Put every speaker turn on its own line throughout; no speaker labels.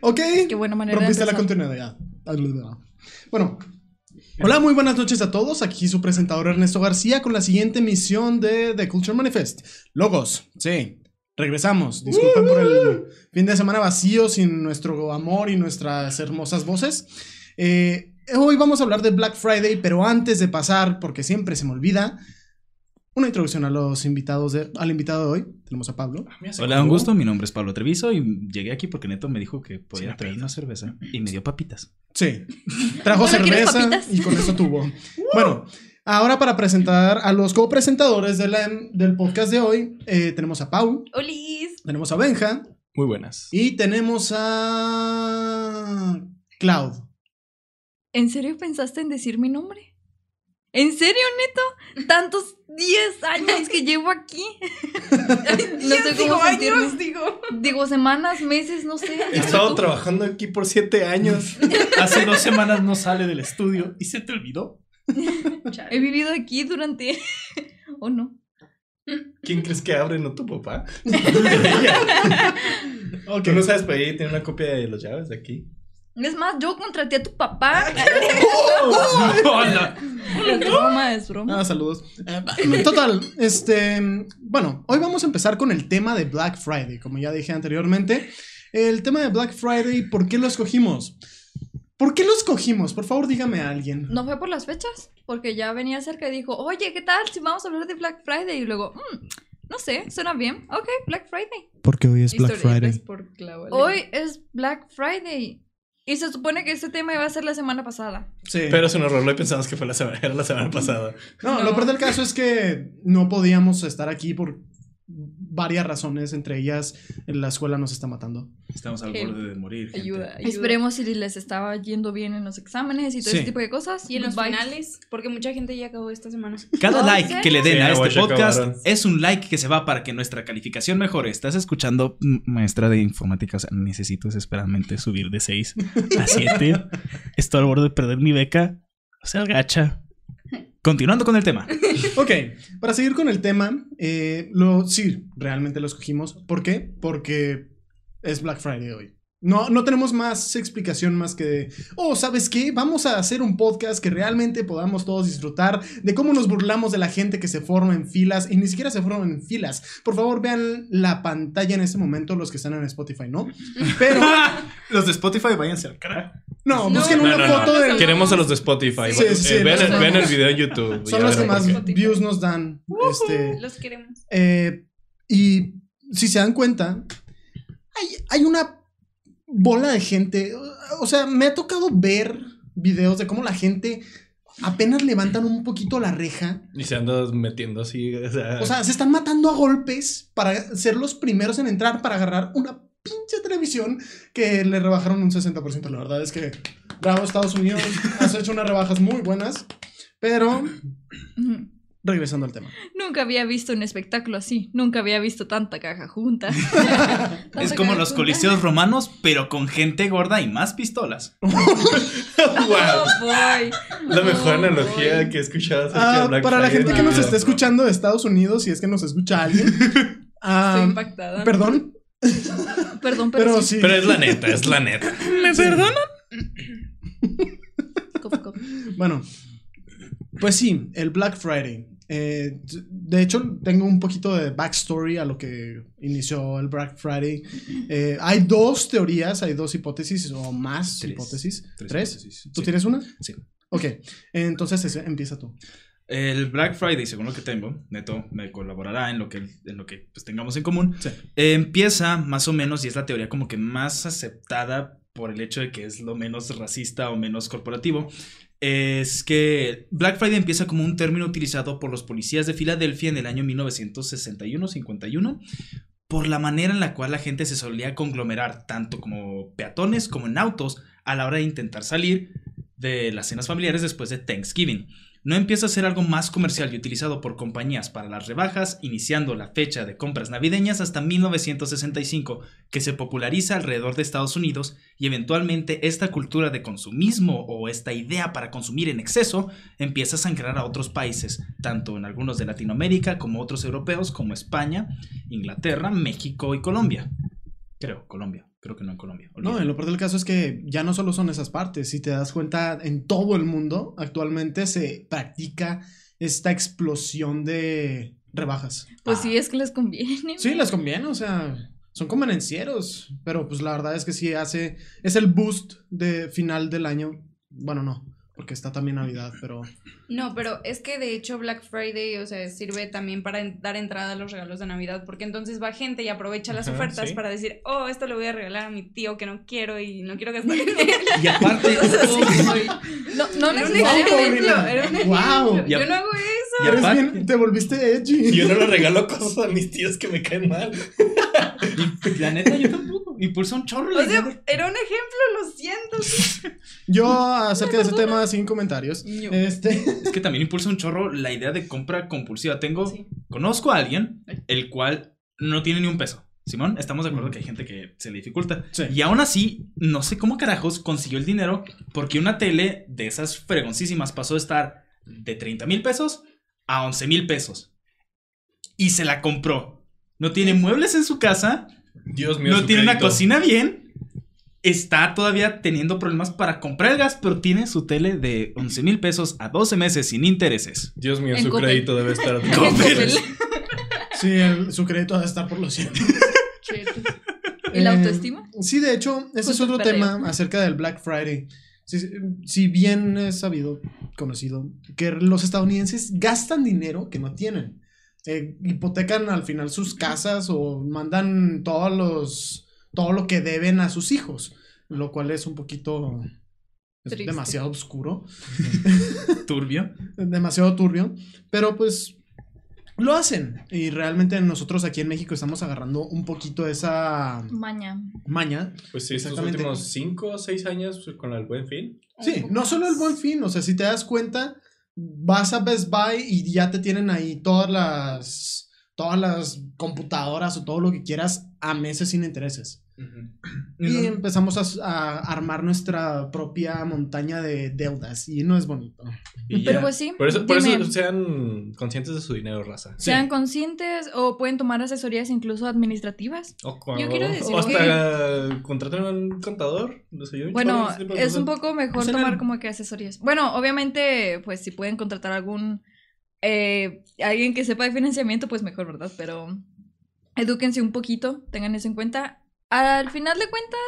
ok.
Qué buena manera de
Rompiste la
empezar.
continuidad. Bueno. Hola, muy buenas noches a todos. Aquí su presentador Ernesto García con la siguiente emisión de The Culture Manifest. Logos, sí. Regresamos. Disculpen por el fin de semana vacío sin nuestro amor y nuestras hermosas voces. Eh, hoy vamos a hablar de Black Friday, pero antes de pasar, porque siempre se me olvida, una introducción a los invitados de, al invitado de hoy. Tenemos a Pablo.
Hola, un gusto. Mi nombre es Pablo Treviso y llegué aquí porque Neto me dijo que podía traer una cerveza y me dio papitas.
Sí. Trajo
Bueno, ¿quieres
cerveza y con eso tuvo. Bueno, ahora para presentar a los copresentadores de la- del podcast de hoy, eh, tenemos a Pau,
¡Olis!
tenemos a Benja
Muy buenas.
y tenemos a Cloud.
¿En serio pensaste en decir mi nombre? ¿En serio, neto? Tantos 10 años que llevo aquí. no sé cómo sentirme.
digo.
Digo, semanas, meses, no sé.
He estado trabajando aquí por siete años.
Hace dos semanas no sale del estudio y se te olvidó.
He vivido aquí durante. ¿O no?
¿Quién crees que abre? ¿No tu papá?
Ok.
¿Tú no sabes pedir? ¿Tiene una copia de los llaves de aquí?
Es más, yo contraté a tu papá.
Hola.
Es broma, es broma.
Ah, saludos. Eh, total, este, bueno, hoy vamos a empezar con el tema de Black Friday, como ya dije anteriormente. El tema de Black Friday, ¿por qué lo escogimos? ¿Por qué lo escogimos? Por favor, dígame a alguien.
No fue por las fechas, porque ya venía cerca y dijo, oye, ¿qué tal si vamos a hablar de Black Friday? Y luego, "Mm, no sé, suena bien. Ok, Black Friday.
Porque hoy es
Historietas por Clau.
Hoy es Black Friday. Y se supone que este tema iba a ser la semana pasada.
Sí.
Pero es un error. Lo pensamos que fue la semana, era la semana pasada.
No, lo
No.
peor del caso es que no podíamos estar aquí por varias razones, entre ellas la escuela nos está matando.
Estamos al borde de morir. gente.
Ayuda, ayuda.
Esperemos si les estaba yendo bien en los exámenes y todo
Sí.
ese tipo de cosas.
Y en los finales, porque mucha gente ya acabó esta semana.
Cada
¿En
like
serio?
que le den
Sí,
a este podcast
acabaron.
es un like que se va para que nuestra calificación mejore. Estás escuchando, maestra de informática, o sea, necesito desesperadamente subir de 6 a 7. Estoy al borde de perder mi beca. O sea, gacha. Continuando con el tema.
Ok, para seguir con el tema, eh, lo, sí, realmente lo escogimos. ¿Por qué? Porque es Black Friday hoy. No, no tenemos más explicación más que de, oh, ¿sabes qué? Vamos a hacer un podcast que realmente podamos todos disfrutar de cómo nos burlamos de la gente que se forma en filas y ni siquiera se forman en filas. Por favor, vean la pantalla en este momento, los que están en Spotify, ¿no? Pero,
Los de Spotify, váyanse al carajo.
No,
No,
busquen
no,
una
No, no,
foto
no.
de...
Queremos a los de Spotify.
Sí, sí, sí,
Eh, vean,
los
el, video en YouTube.
Son los que más.
Spotify.
views nos dan. Este,
Los queremos.
Eh, y si se dan cuenta, hay, hay una bola de gente. O sea, me ha tocado ver videos de cómo la gente apenas levantan un poquito la reja.
Y se anda metiendo así. O sea,
O sea, se están matando a golpes para ser los primeros en entrar para agarrar una pinche televisión que le rebajaron un 60%. La verdad es que, bravo Estados Unidos, has hecho unas rebajas muy buenas. Pero, regresando al tema.
Nunca había visto un espectáculo así. Nunca había visto tanta caja junta.
Es
Tanta
como
caja
los
junta.
coliseos romanos, pero con gente gorda y más pistolas.
wow.
Oh, boy.
La mejor
Oh,
analogía
boy.
que he escuchado
Ah, para la gente que nos
Ah,
está escuchando de Estados Unidos, si es que nos escucha alguien. ah,
Estoy impactada.
perdón,
Perdón, pero,
pero
sí.
sí.
Pero es la neta, es la neta.
¿Me perdonan?
Cof, cof.
Bueno, pues sí, el Black Friday. Eh, de hecho, tengo un poquito de backstory a lo que inició el Black Friday. Eh, hay dos teorías, hay dos hipótesis o más
Tres.
hipótesis.
Tres
¿Tres?
hipótesis,
¿Tú
sí.
tienes una?
Sí.
Ok, entonces ese- empieza tú.
El Black Friday, según lo que tengo, Neto me colaborará en lo que, en lo que pues, tengamos en común.
Sí.
Eh, empieza más o menos, y es la teoría como que más aceptada por el hecho de que es lo menos racista o menos corporativo. Es que Black Friday empieza como un término utilizado por los policías de Filadelfia en el año 1961-51 por la manera en la cual la gente se solía conglomerar tanto como peatones como en autos a la hora de intentar salir de las cenas familiares después de Thanksgiving. No empieza a ser algo más comercial y utilizado por compañías para las rebajas, iniciando la fecha de compras navideñas hasta 1965, que se populariza alrededor de Estados Unidos y eventualmente esta cultura de consumismo o esta idea para consumir en exceso empieza a sangrar a otros países, tanto en algunos de Latinoamérica como otros europeos como España, Inglaterra, México y Colombia. Creo, Colombia. Creo que no en Colombia.
No, en lo peor del caso es que ya no solo son esas partes. Si te das cuenta, en todo el mundo actualmente se practica esta explosión de rebajas.
Pues
Ah.
sí, es que les conviene.
Sí, les conviene, o sea, son convenencieros. Pero pues la verdad es que sí hace. Es el boost de final del año. Bueno, no, porque está también Navidad, pero.
No, pero es que de hecho Black Friday, o sea, sirve también para dar entrada a los regalos de Navidad, porque entonces va gente y aprovecha las
Ajá,
ofertas
sí.
para decir, oh, esto le voy a regalar a mi tío que no quiero y no quiero gastar en él.
Y aparte,
No, no necesariamente.
Wow.
Y a-
Yo no hago eso.
y
Eres
aparte-
bien- te volviste edgy.
Yo no le regalo cosas a mis tíos que me caen mal.
y la neta, yo tampoco. Impulsa un chorro la
O
idea
sea,
de-
era un ejemplo, lo siento.
Yo acerca de ese tema sin comentarios.
Ño.
Este.
Es que también impulsa un chorro la idea de compra compulsiva. Tengo,
Sí.
conozco a alguien el cual no tiene ni un peso. Simón, estamos de acuerdo que hay gente que se le dificulta.
Sí.
Y aún así, no sé cómo carajos consiguió el dinero porque una tele de esas fregoncísimas pasó de estar de 30 mil pesos a 11 mil pesos. Y se la compró. No tiene muebles en su casa,
Dios mío.
no tiene una cocina bien. Está todavía teniendo problemas para comprar el gas, pero tiene su tele de 11 mil pesos a 12 meses sin intereses.
Dios mío,
En
su
Coppel.
crédito debe estar.
Sí, el- su crédito ha de estar por los cielos.
¿Y la
Eh,
autoestima?
Sí, de hecho, ese es otro tema acerca del Black Friday. Si, si bien es sabido, conocido, que los estadounidenses gastan dinero que no tienen. Eh, hipotecan al final sus casas o mandan todos los, todo lo que deben a sus hijos, lo cual es un poquito es
Triste.
demasiado oscuro,
Turbio.
demasiado turbio, pero pues lo hacen y realmente nosotros aquí en México estamos agarrando un poquito esa
Maña.
maña
Pues sí, estos últimos 5 o 6 años con el buen fin.
Sí, no solo el buen fin, o sea, si te das cuenta, vas a Best Buy y ya te tienen ahí todas las todas las computadoras o todo lo que quieras a meses sin intereses. Y empezamos a, a armar nuestra propia montaña de deudas y no es bonito.
Y
Pero
ya.
pues sí.
Por eso, por eso sean conscientes de su dinero, raza.
sean conscientes o pueden tomar asesorías incluso administrativas.
O,
Yo quiero decir
o hasta contraten a un contador. No sé yo. un
Bueno, es un poco mejor
Pues
tomar
el-
como que asesorías. Bueno, obviamente, pues si pueden contratar algún eh, alguien que sepa de financiamiento, pues mejor, ¿verdad? Pero edúquense un poquito, tengan eso en cuenta. Al final de cuentas,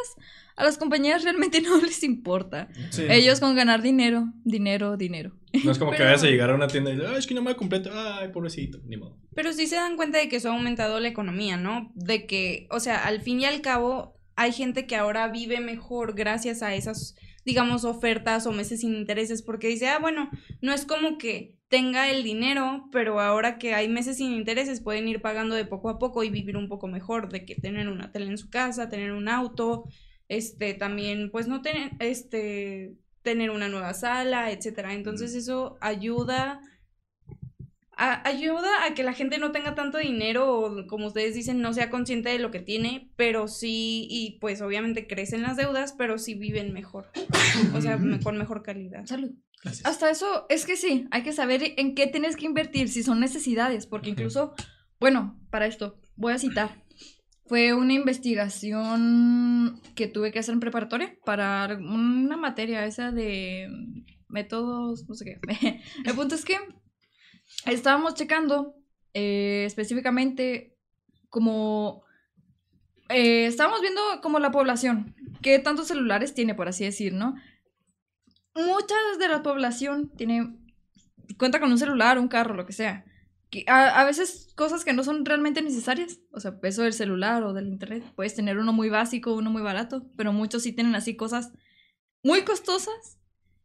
a las compañías realmente no les importa.
Sí.
Ellos con ganar dinero, dinero, dinero.
No es como que vayas a llegar a una tienda y "Ay, es que no me completo. Ay, pobrecito. Ni modo.
Pero sí se dan cuenta de que eso ha aumentado la economía, ¿no? De que, o sea, al fin y al cabo, hay gente que ahora vive mejor gracias a esas, digamos, ofertas o meses sin intereses, porque dice, ah, bueno, no es como que tenga el dinero, pero ahora que hay meses sin intereses pueden ir pagando de poco a poco y vivir un poco mejor, de que tener una tele en su casa, tener un auto, este, también, pues no tener, este, tener una nueva sala, etcétera. Entonces eso ayuda a- ayuda a que la gente no tenga tanto dinero o como ustedes dicen no sea consciente de lo que tiene, pero sí y pues obviamente crecen las deudas, pero sí viven mejor. O sea, me- con mejor calidad.
Salud.
Gracias.
Hasta eso, es que sí, hay que saber en qué tienes que invertir, si son necesidades, porque incluso, bueno, para esto, voy a citar. Fue una investigación que tuve que hacer en preparatoria para una materia esa de métodos, no sé qué. El punto es que estábamos checando eh, específicamente como... eh, estábamos viendo como la población, qué tantos celulares tiene, por así decir, ¿no? Mucha de la población tiene cuenta con un celular, un carro, lo que sea. Que a, a veces cosas que no son realmente necesarias. O sea, eso del celular o del internet. Puedes tener uno muy básico, uno muy barato. Pero muchos sí tienen así cosas muy costosas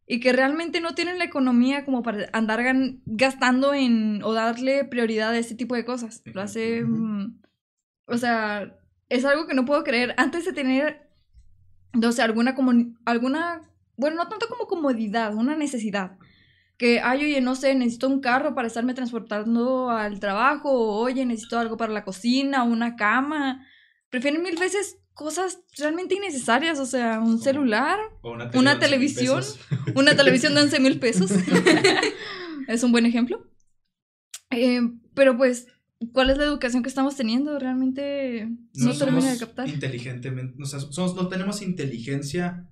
y que realmente no tienen la economía como para andar gan- gastando en o darle prioridad a este tipo de cosas. Lo hace. Mm, o sea, es algo que no puedo creer. Antes de tener, no sé, alguna, alguna, bueno, no tanto como comodidad, una necesidad. que, ay, oye, no sé, necesito un carro para estarme transportando al trabajo, o oye, necesito algo para la cocina, una cama. Prefieren mil veces cosas realmente innecesarias, o sea, un celular,
O una,
Una
de 11,000
televisión. una televisión de 11 mil pesos. es un buen ejemplo. Eh, pero pues, ¿cuál es la educación que estamos teniendo? Realmente no,
No
termina de captar.
inteligentemente, o sea, somos- no tenemos inteligencia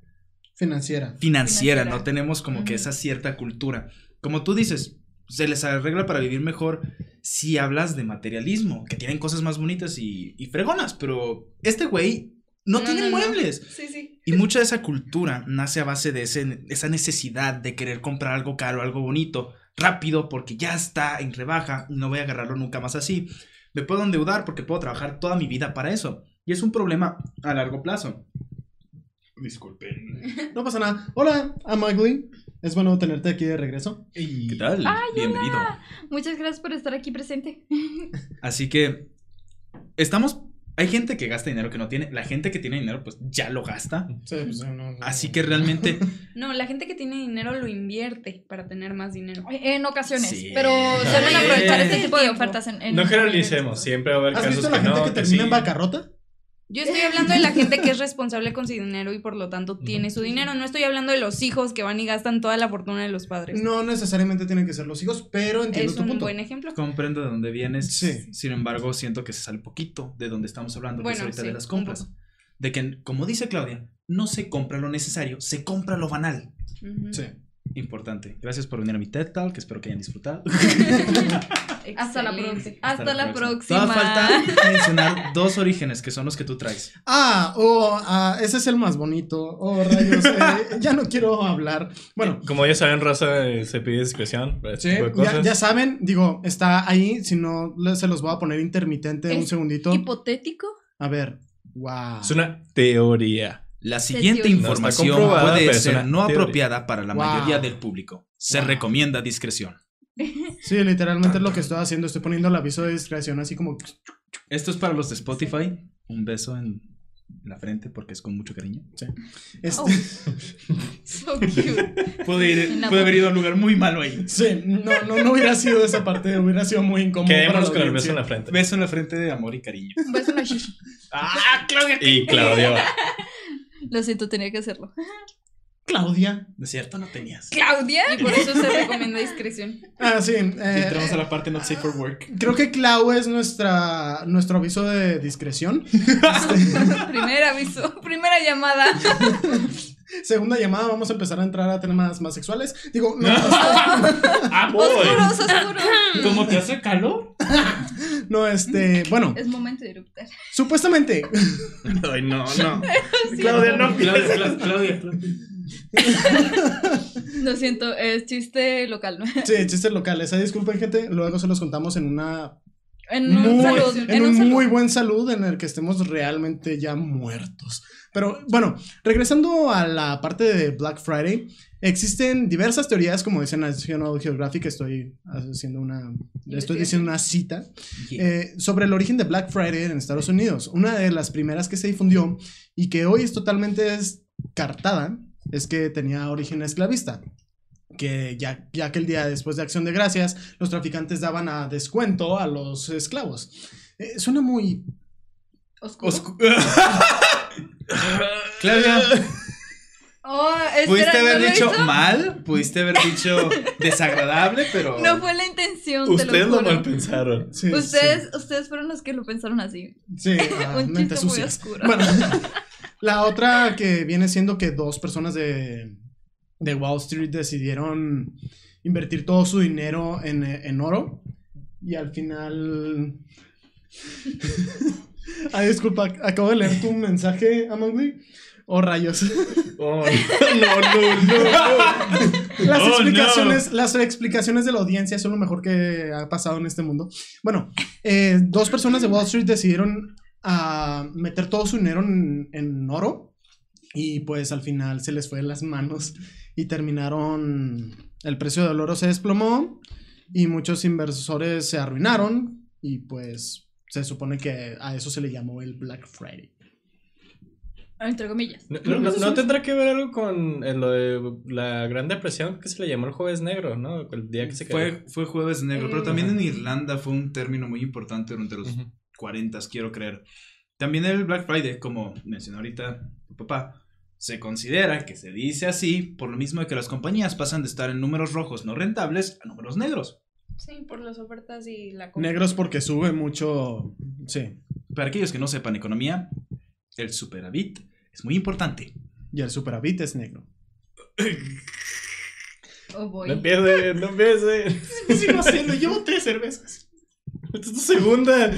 Financiera.
financiera, no tenemos como que esa cierta cultura. Como tú dices, se les arregla para vivir mejor si hablas de materialismo, que tienen cosas más bonitas y, y fregonas, pero este güey no,
No,
tiene
no, no.
muebles.
Sí, sí.
Y mucha de esa cultura nace a base de ese- esa necesidad de querer comprar algo caro, algo bonito, rápido, porque ya está en rebaja y no voy a agarrarlo nunca más así. Me puedo endeudar porque puedo trabajar toda mi vida para eso. Y es un problema a largo plazo. Disculpen.
No pasa nada. Hola, I'm Ugly. Es bueno tenerte aquí de regreso.
¿Qué tal?
Ay,
Bienvenido.
Muchas gracias por estar aquí presente.
Así que estamos. Hay gente que gasta dinero que no tiene. La gente que tiene dinero, pues ya lo gasta.
Sí, pues, no, no,
Así que realmente.
No, la gente que tiene dinero lo invierte para tener más dinero.
En ocasiones,
Sí.
pero deben
Sí.
aprovechar este tipo de ofertas en, en-
No generalicemos, siempre va a haber
¿Has
casos
visto la
que
gente
no,
que
que
termina
sí.
en bancarrota?
Yo estoy hablando de la gente que es responsable con su dinero y por lo tanto tiene su dinero. No estoy hablando de los hijos que van y gastan toda la fortuna de los padres.
No necesariamente tienen que ser los hijos, pero entiendo
es
tu
un
punto.
buen ejemplo.
Comprendo de dónde vienes.
Sí.
Sin embargo, siento que se sale poquito de donde estamos hablando, que es
Bueno,
ahorita
sí,
de las compras. De que, como dice Claudia, no se compra lo necesario, se compra lo banal.
Sí.
Importante. Gracias por venir a mi TED Talk, que espero que hayan disfrutado.
Hasta la próxima. Hasta, la próxima.
Todavía falta mencionar dos orígenes que son los que tú traes.
Ah, oh, ah, ese es el más bonito. Oh, rayos. eh, ya no quiero hablar. Bueno,
Como ya saben, raza, eh, se pide discreción.
sí, ya, ya saben, digo, está ahí. Si no, se los voy a poner intermitente un
¿Es
segundito.
Hipotético.
A ver. Wow.
Es una teoría.
La siguiente información
No
puede ser no
teoría.
apropiada para la
Wow.
mayoría del público. Se
Wow.
recomienda discreción.
Sí, literalmente es lo que estoy haciendo. Estoy poniendo el aviso de discreción así como.
Esto es para los de Spotify. Un beso en la frente porque es con mucho cariño.
Este,
Oh. So cute.
Puede, haber ido a un lugar muy malo ahí.
Sí, no, no, no hubiera sido esa parte. Hubiera sido muy incómodo.
Quedémonos con el beso en la frente.
Beso en la frente de amor y cariño.
Un beso en la.
¡Ah, Claudia!
Y Claudia va.
Lo siento, tenía que hacerlo.
Claudia.
De cierto, no tenías.
¿Claudia?
Y por eso se recomienda discreción.
Ah, sí. eh,
Entramos a la parte not safe for work.
Creo que Clau es nuestra, nuestro aviso de discreción.
Primer aviso. Primera llamada.
Segunda llamada, vamos a empezar a entrar a temas más sexuales. Digo, no,
¡Ah,
Oscuros, oscuros.
¿Cómo te hace calor?
no, este, bueno,
Es momento de eruptar.
supuestamente,
Ay, no, no.
Claudia, no.
Claudia, Claudia, Claudia.
Lo siento, es chiste local, ¿no?
sí, chistes locales, ahí disculpen gente, luego se los contamos en una
En un
muy,
salud.
en,
En
un
un salud.
muy buen salud en el que estemos realmente ya muertos. Pero bueno, regresando a la parte de Black Friday, existen diversas teorías, como dice National Geographic, estoy haciendo una, estoy diciendo una cita, eh, sobre el origen de Black Friday en Estados Unidos. Una de las primeras que se difundió y que hoy es totalmente descartada es que tenía origen esclavista. Que ya, ya que el día después de Acción de Gracias, los traficantes daban a descuento a los esclavos. Eh, suena muy.
Oscuro.
Oscu- Claudia,
Oh, espera,
pudiste
¿no
haber dicho
hizo?
mal, pudiste haber dicho desagradable, pero.
No fue la intención, te
Ustedes
lo
lo mal pensaron.
sí,
Ustedes, ustedes fueron los que lo pensaron así.
Sí, sí, ah,
Un
mentes
chiste muy oscuro.
Bueno, la otra que viene siendo que dos personas de, de Wall Street decidieron invertir todo su dinero en, en oro y al final. Ay, disculpa, acabo de leer tu mensaje, Amangly. Oh, rayos.
Oh, no, no, no, no.
Las,
Oh,
explicaciones, las explicaciones de la audiencia son lo mejor que ha pasado en este mundo. Bueno, eh, dos personas de Wall Street decidieron ah, meter todo su dinero en, en oro y pues al final se les fue de las manos y terminaron, el precio del oro se desplomó y muchos inversores se arruinaron y pues se supone que a eso se le llamó el Black Friday.
Entre comillas.
No, no- no- no tendrá que ver algo con eh, lo de la Gran Depresión que se le llamó el Jueves Negro, ¿no? El día que se quedó.
Fue, fue jueves negro, pero
Eh.
también en Irlanda fue un término muy importante durante los
Ujú.
40, quiero creer. También el Black Friday, como mencionó ahorita tu papá, se considera que se dice así por lo mismo de que las compañías pasan de estar en números rojos no rentables a números negros.
Sí, por las ofertas y la compra.
Negros porque sube mucho. Sí.
Para aquellos que no sepan economía, el superávit es muy importante.
Y el superávit es negro.
Oh, boy.
No empiece, no empiece.
Sigo haciendo, llevo tres cervezas.
Esta es tu segunda.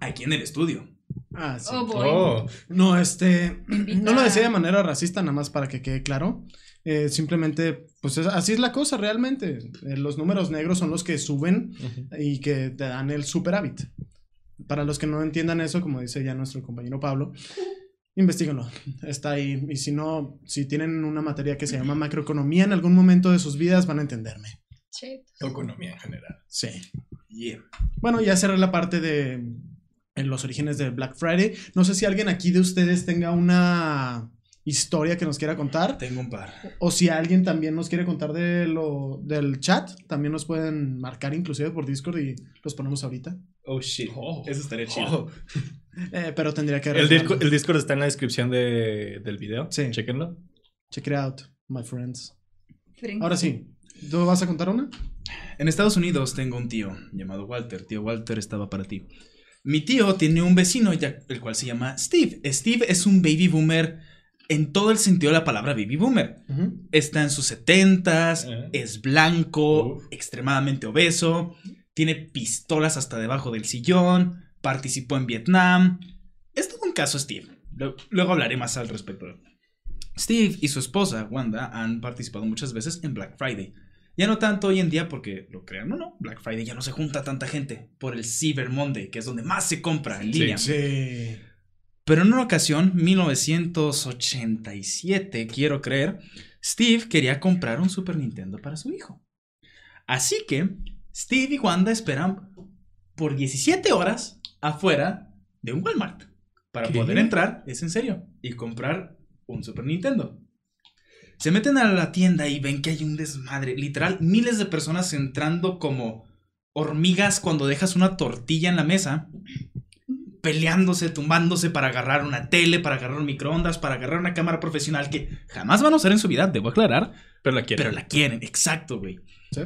Aquí en el estudio.
Ah, sí.
Oh, boy.
Oh.
No, este.
Invita-
No lo decía de manera racista, nada más para que quede claro. Eh, simplemente, pues es- así es la cosa realmente. Eh, los números negros son los que suben y que te dan el superávit. Para los que no entiendan eso, como dice ya nuestro compañero Pablo, investiguenlo. Está ahí. Y si no, si tienen una materia que se llama macroeconomía en algún momento de sus vidas, van a entenderme.
Che.
Economía en general.
Sí.
Yeah.
Bueno, ya cerré la parte de en los orígenes de Black Friday. No sé si alguien aquí de ustedes tenga una historia que nos quiera contar.
Tengo un par.
O si alguien también nos quiere contar de lo, del chat, también nos pueden marcar inclusive por Discord y los ponemos ahorita.
Oh shit.
Oh.
Eso estaría chido.
Oh.
Eh, pero tendría que...
El,
arreglarlo.
disco- el Discord está en la descripción de- del video.
Sí.
Chequenlo.
Check it out, my friends. Ahora sí, ¿tú vas a contar una?
En Estados Unidos tengo un tío llamado Walter. Tío Walter estaba para ti. Mi tío tiene un vecino, el cual se llama Steve. Steve es un baby boomer en todo el sentido de la palabra baby boomer. Está en sus setentas, es blanco, extremadamente obeso, tiene pistolas hasta debajo del sillón, participó en Vietnam. Es todo un caso, Steve. Lu- Luego hablaré más al respecto. Steve y su esposa, Wanda, han participado muchas veces en Black Friday. Ya no tanto hoy en día porque, lo crean o no, Black Friday ya no se junta tanta gente por el Cyber Monday, que es donde más se compra en
Sí.
línea.
Sí.
Pero en una ocasión, 1987, quiero creer, Steve quería comprar un Super Nintendo para su hijo. Así que Steve y Wanda esperan por 17 horas afuera de un Walmart para
¿Qué?
poder entrar, es en serio, y comprar un Super Nintendo. Se meten a la tienda y ven que hay un desmadre, literal, miles de personas entrando como hormigas cuando dejas una tortilla en la mesa, peleándose, tumbándose para agarrar una tele, para agarrar un microondas, para agarrar una cámara profesional que jamás van a usar en su vida, debo aclarar,
Pero la quiero.
pero la quieren, exacto, güey.
Sí.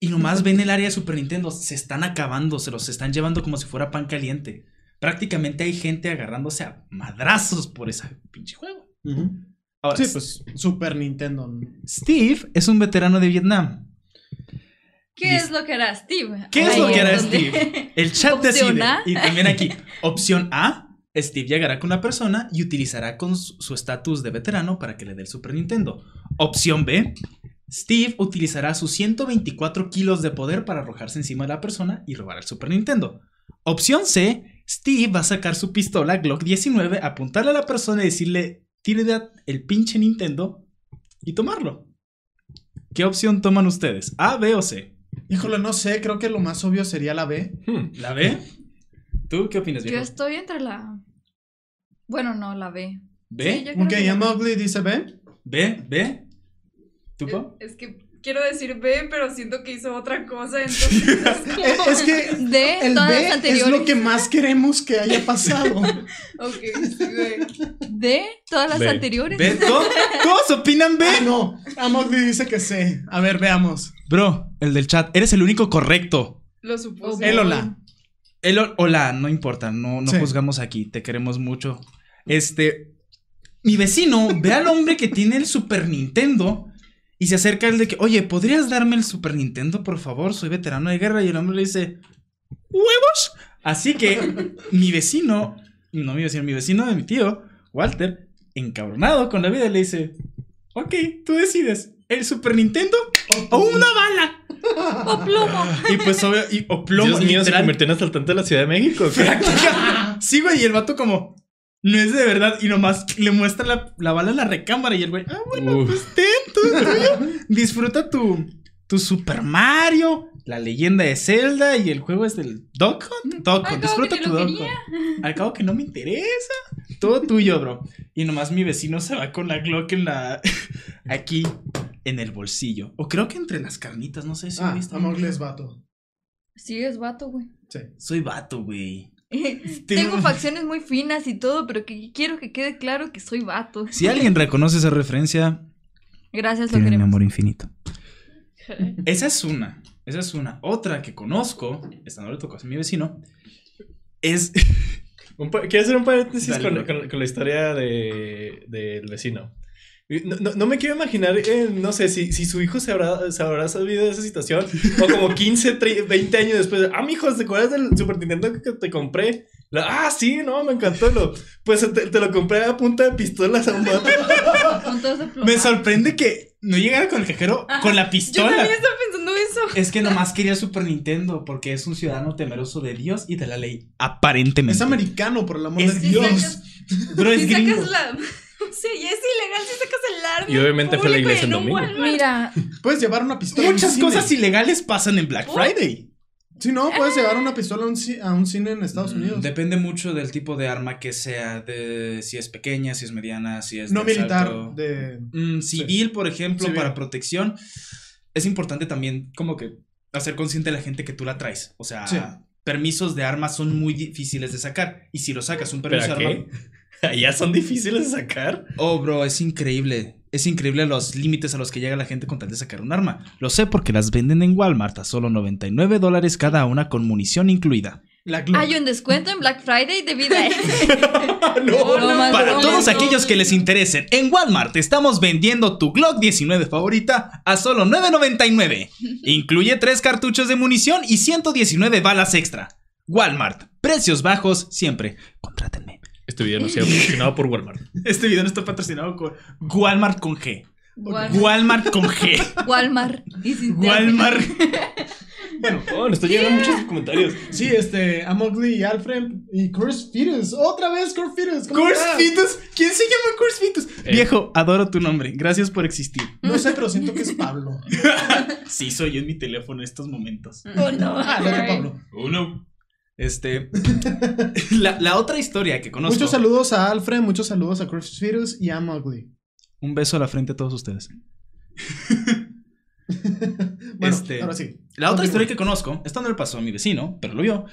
Y nomás ven el área de Super Nintendo, se están acabando, se los están llevando como si fuera pan caliente. Prácticamente hay gente agarrándose a madrazos por ese pinche juego. Ahora,
Sí, pues Super Nintendo.
Steve es un veterano de Vietnam.
¿Qué
Y-
es lo que hará Steve?
¿Qué es lo que hará
donde-
Steve? El chat
Opción
decide.
A.
Y también aquí, opción A, Steve llegará con una persona y utilizará con su su estatus de veterano para que le dé el Super Nintendo. Opción B, Steve utilizará sus 124 kilos de poder para arrojarse encima de la persona y robar el Super Nintendo. Opción C, Steve va a sacar su pistola Glock 19, apuntarle a la persona y decirle, tire de el pinche Nintendo y tomarlo. ¿Qué opción toman ustedes? ¿A, B o C?
Híjole, no sé, creo que lo más obvio sería la B.
Hmm.
¿La B? ¿Tú qué opinas,
Yo
viejo?
estoy entre la. Bueno, no, la B.
¿B?
Sí, yo
Ok,
B.
Mowgli dice B.
¿B? ¿B? ¿Tú?
Es que quiero decir B, pero siento que hizo otra cosa, entonces es como-
Es que
D,
el
todas
B
las
es lo que más queremos que haya pasado.
Ok, sí, güey.
D, todas las
B.
anteriores.
¿B? ¿Todos, todos opinan B?
Ah, no. A Mowgli dice que C. A ver, veamos.
Bro, el del chat, eres el único correcto.
Lo supuse.
El hola.
El hola, no importa, no, no
Sí.
juzgamos aquí, te queremos mucho. Este, mi vecino ve al hombre que tiene el Super Nintendo y se acerca el de que, oye, ¿podrías darme el Super Nintendo, por favor? Soy veterano de guerra y el hombre le dice, ¿huevos? Así que mi vecino, no mi vecino, mi vecino de mi tío, Walter, encabronado con la vida, le dice, ok, tú decides, ¿el Super Nintendo o una bala?
O plomo.
Y pues obvio, y, o plomo,
Dios mío, se convirtió en asaltante de la Ciudad de México.
Sí, güey, y el vato como, no es de verdad, y nomás le muestra la, la bala en la recámara y el güey, ah, bueno,
Uf.
pues ten, disfruta tu, tu Super Mario, la leyenda de Zelda y el juego es del Duck Hunt. Disfruta tu. Hunt. Al cabo que no me interesa. Todo tuyo, bro. Y nomás mi vecino se va con la Glock en la. aquí, en el bolsillo. O creo que entre las carnitas, no sé si lo
Ah,
viste.
Amogli es vato.
Sí, es vato, güey.
Sí.
Soy vato, güey.
Tengo facciones muy finas y todo, pero que quiero que quede claro que soy vato.
Si alguien reconoce esa referencia,
Gracias, lo
tiene mi
queremos.
amor infinito. Esa es una. Esa es una. Otra que conozco, esta no le tocó a mi vecino, es.
Quiero hacer un paréntesis
Dale,
con,
bro.
con- con la historia de, del vecino. No, no- no me quiero imaginar, eh, no sé, si, si su hijo se habrá, se habrá sabido de esa situación, o como 15, tre- 20 años después, ah, mijo, ¿te acuerdas del Super Nintendo que te compré? La- ah, sí, no, me encantó. Lo, pues te, te lo compré a punta de pistolas a un vato.
Con todo ese plomazo.
Me sorprende que no llegara con el cajero con la
Yo
pistola.
también estaba pensando eso.
Es que nomás quería Super Nintendo porque es un ciudadano temeroso de Dios y de la ley. Aparentemente.
Es americano, por el amor
Es
de
Si
Dios.
sacas-
Bro, es
Si
gringo.
sacas la. Sí, y es ilegal si sacas el arma.
Y obviamente fue la iglesia
en
domingo.
Mira,
Puedes llevar una pistola a un
Muchas
cine.
cosas ilegales pasan en Black Friday.
Sí, no, puedes llevar una pistola a un, ci- a un cine en Estados Unidos.
Mm, Depende mucho del tipo de arma que sea, de si es pequeña, si es mediana, si es
no
de
militar,
asalto.
de...
Mm, civil, por ejemplo,
Civil.
para protección. Es importante también como que hacer consciente a la gente que tú la traes. O sea,
Sí.
permisos de armas son muy difíciles de sacar. Y si lo sacas un
¿Pero
permiso
a
de arma...
¿Ya son difíciles de sacar?
Oh, bro, es increíble. Es increíble los límites a los que llega la gente con tal de sacar un arma. Lo sé porque las venden en Walmart a solo 99 dólares cada una con munición incluida.
Hay un descuento en Black Friday debido a
no,
No, más
Para
no,
todos
no.
aquellos que les interesen, en Walmart estamos vendiendo tu Glock 19 favorita a solo 9.99. Incluye 3 cartuchos de munición y 119 balas extra. Walmart, precios bajos siempre. Contrátenme.
Este video no se ha patrocinado por Walmart.
Este video no está patrocinado con Walmart con G.
Walmart.
Walmart con G.
Walmart. Y.
Walmart.
Bueno,
Oh, nos están llegando muchos comentarios.
sí, este, Amogli y Alfred y Curse Fetus. Otra vez Curse Fetus. ¿cómo
Curse? Fitus. ¿Quién se llama Curse Fitus?
Eh.
Viejo, adoro tu nombre. Gracias por existir.
No sé, pero siento que es Pablo.
Sí, soy yo en mi teléfono en estos momentos.
Oh, no.
Ah, otro Pablo.
Uno. Este. la, la otra historia que conozco.
Muchos saludos a Alfred, muchos saludos a Curse Fetus y a Amogli.
Un beso a la frente a todos ustedes.
Bueno,
Este,
ahora sí.
La otra historia que conozco, esta no le pasó a mi vecino, pero lo vio.